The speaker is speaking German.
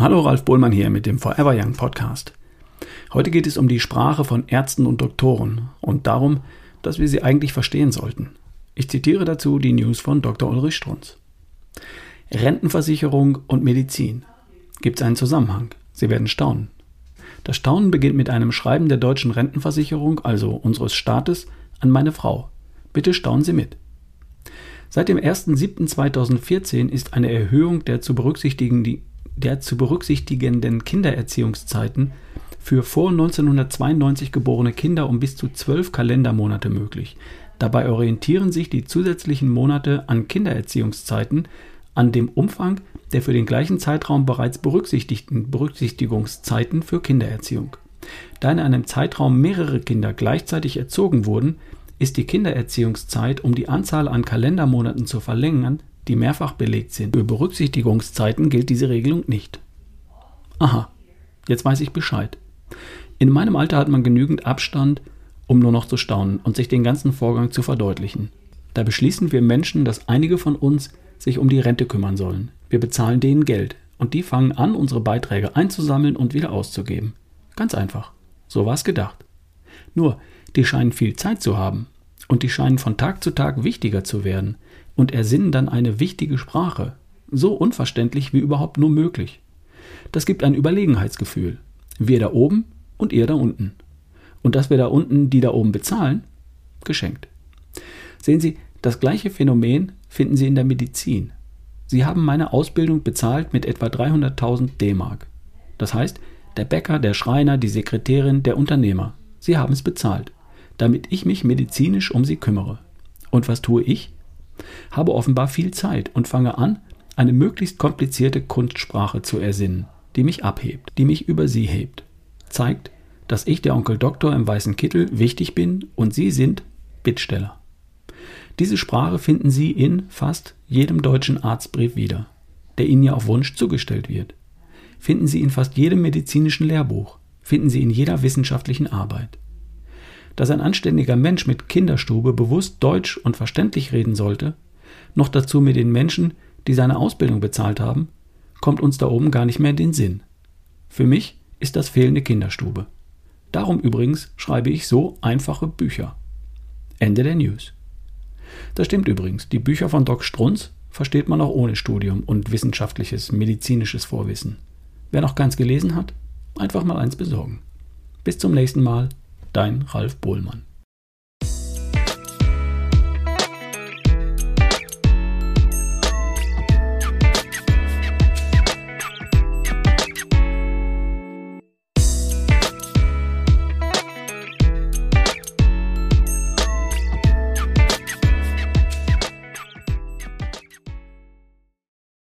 Hallo Ralf Bohlmann hier mit dem Forever Young Podcast. Heute geht es um die Sprache von Ärzten und Doktoren und darum, dass wir sie eigentlich verstehen sollten. Ich zitiere dazu die News von Dr. Ulrich Strunz. Rentenversicherung und Medizin. Gibt es einen Zusammenhang? Sie werden staunen. Das Staunen beginnt mit einem Schreiben der deutschen Rentenversicherung, also unseres Staates, an meine Frau. Bitte staunen Sie mit. Seit dem 1.7.2014 ist eine Erhöhung der zu berücksichtigenden der zu berücksichtigenden Kindererziehungszeiten für vor 1992 geborene Kinder um bis zu zwölf Kalendermonate möglich. Dabei orientieren sich die zusätzlichen Monate an Kindererziehungszeiten an dem Umfang der für den gleichen Zeitraum bereits berücksichtigten Berücksichtigungszeiten für Kindererziehung. Da in einem Zeitraum mehrere Kinder gleichzeitig erzogen wurden, ist die Kindererziehungszeit, um die Anzahl an Kalendermonaten zu verlängern, die mehrfach belegt sind. Für Berücksichtigungszeiten gilt diese Regelung nicht. Aha, jetzt weiß ich Bescheid. In meinem Alter hat man genügend Abstand, um nur noch zu staunen und sich den ganzen Vorgang zu verdeutlichen. Da beschließen wir Menschen, dass einige von uns sich um die Rente kümmern sollen. Wir bezahlen denen Geld und die fangen an, unsere Beiträge einzusammeln und wieder auszugeben. Ganz einfach. So war es gedacht. Nur, die scheinen viel Zeit zu haben und die scheinen von Tag zu Tag wichtiger zu werden und ersinnen dann eine wichtige Sprache, so unverständlich wie überhaupt nur möglich. Das gibt ein Überlegenheitsgefühl. Wir da oben und ihr da unten. Und dass wir da unten die da oben bezahlen, geschenkt. Sehen Sie, das gleiche Phänomen finden Sie in der Medizin. Sie haben meine Ausbildung bezahlt mit etwa 300.000 D-Mark. Das heißt, der Bäcker, der Schreiner, die Sekretärin, der Unternehmer. Sie haben es bezahlt damit ich mich medizinisch um sie kümmere. Und was tue ich? Habe offenbar viel Zeit und fange an, eine möglichst komplizierte Kunstsprache zu ersinnen, die mich abhebt, die mich über sie hebt. Zeigt, dass ich der Onkel Doktor im weißen Kittel wichtig bin und Sie sind Bittsteller. Diese Sprache finden Sie in fast jedem deutschen Arztbrief wieder, der Ihnen ja auf Wunsch zugestellt wird. Finden Sie in fast jedem medizinischen Lehrbuch, finden Sie in jeder wissenschaftlichen Arbeit dass ein anständiger Mensch mit Kinderstube bewusst Deutsch und verständlich reden sollte, noch dazu mit den Menschen, die seine Ausbildung bezahlt haben, kommt uns da oben gar nicht mehr in den Sinn. Für mich ist das fehlende Kinderstube. Darum übrigens schreibe ich so einfache Bücher. Ende der News. Das stimmt übrigens, die Bücher von Doc Strunz versteht man auch ohne Studium und wissenschaftliches, medizinisches Vorwissen. Wer noch keins gelesen hat, einfach mal eins besorgen. Bis zum nächsten Mal, Dein Ralf Bohlmann.